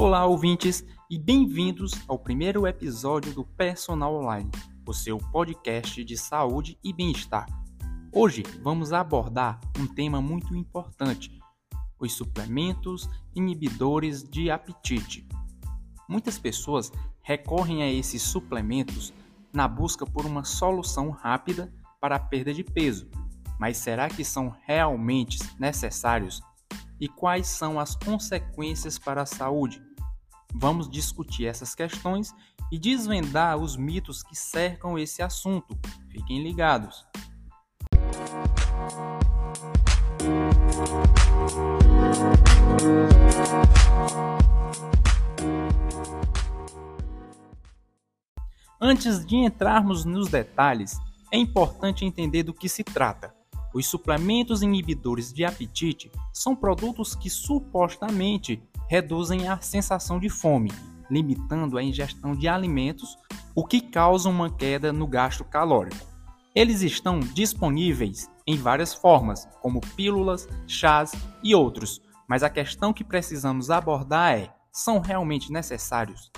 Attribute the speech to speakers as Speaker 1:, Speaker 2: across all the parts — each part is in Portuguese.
Speaker 1: Olá, ouvintes, e bem-vindos ao primeiro episódio do Personal Online, o seu podcast de saúde e bem-estar. Hoje vamos abordar um tema muito importante: os suplementos inibidores de apetite. Muitas pessoas recorrem a esses suplementos na busca por uma solução rápida para a perda de peso, mas será que são realmente necessários? E quais são as consequências para a saúde? Vamos discutir essas questões e desvendar os mitos que cercam esse assunto. Fiquem ligados. Antes de entrarmos nos detalhes, é importante entender do que se trata. Os suplementos inibidores de apetite são produtos que supostamente reduzem a sensação de fome, limitando a ingestão de alimentos, o que causa uma queda no gasto calórico. Eles estão disponíveis em várias formas, como pílulas, chás e outros, mas a questão que precisamos abordar é: são realmente necessários?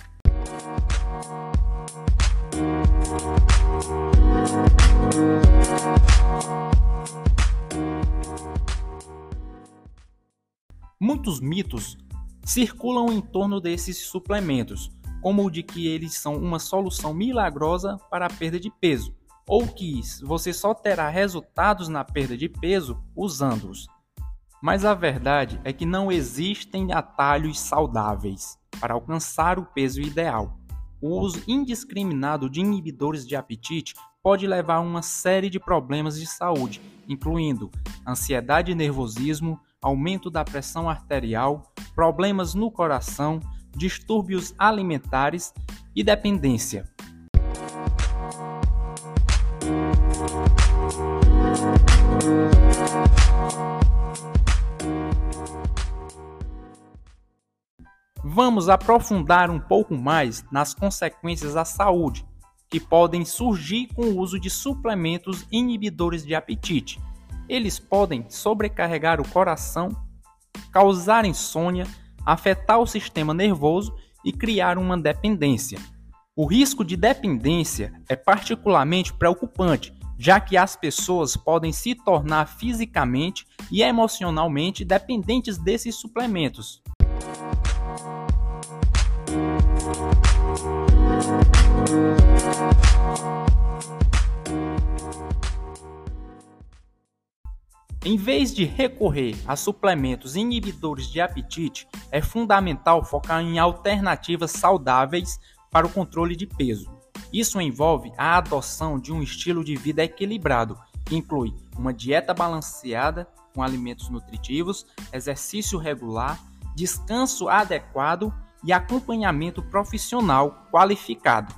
Speaker 1: Muitos mitos circulam em torno desses suplementos, como o de que eles são uma solução milagrosa para a perda de peso, ou que você só terá resultados na perda de peso usando-os. Mas a verdade é que não existem atalhos saudáveis para alcançar o peso ideal. O uso indiscriminado de inibidores de apetite pode levar a uma série de problemas de saúde, incluindo ansiedade e nervosismo, aumento da pressão arterial, problemas no coração, distúrbios alimentares e dependência. Vamos aprofundar um pouco mais nas consequências à saúde que podem surgir com o uso de suplementos inibidores de apetite. Eles podem sobrecarregar o coração, causar insônia, afetar o sistema nervoso e criar uma dependência. O risco de dependência é particularmente preocupante, já que as pessoas podem se tornar fisicamente e emocionalmente dependentes desses suplementos. Em vez de recorrer a suplementos inibidores de apetite, é fundamental focar em alternativas saudáveis para o controle de peso. Isso envolve a adoção de um estilo de vida equilibrado, que inclui uma dieta balanceada com alimentos nutritivos, exercício regular, descanso adequado e acompanhamento profissional qualificado.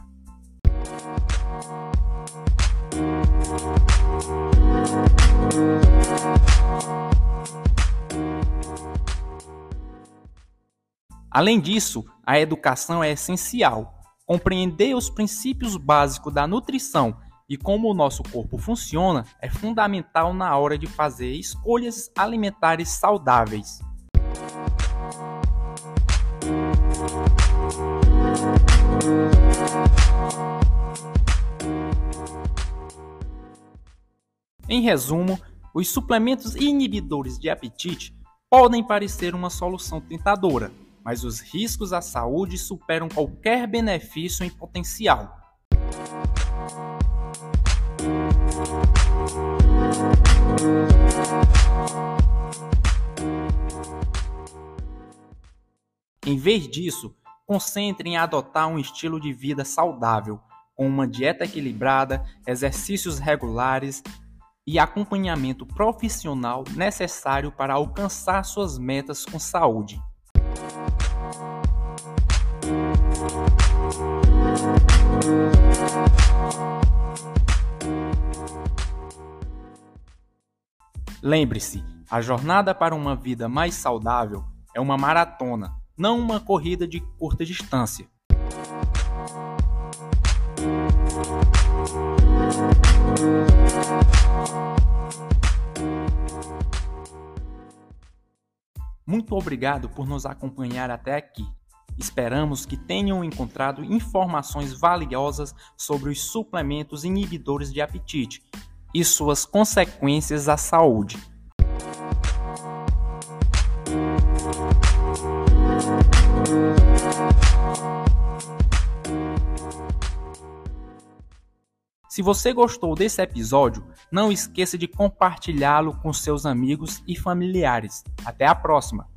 Speaker 1: Além disso, a educação é essencial. Compreender os princípios básicos da nutrição e como o nosso corpo funciona é fundamental na hora de fazer escolhas alimentares saudáveis. Em resumo, os suplementos inibidores de apetite podem parecer uma solução tentadora, mas os riscos à saúde superam qualquer benefício em potencial. Em vez disso, concentre em adotar um estilo de vida saudável, com uma dieta equilibrada, exercícios regulares e acompanhamento profissional necessário para alcançar suas metas com saúde. Lembre-se, a jornada para uma vida mais saudável é uma maratona, não uma corrida de curta distância. Muito obrigado por nos acompanhar até aqui. Esperamos que tenham encontrado informações valiosas sobre os suplementos inibidores de apetite e suas consequências à saúde. Se você gostou desse episódio, não esqueça de compartilhá-lo com seus amigos e familiares. Até a próxima!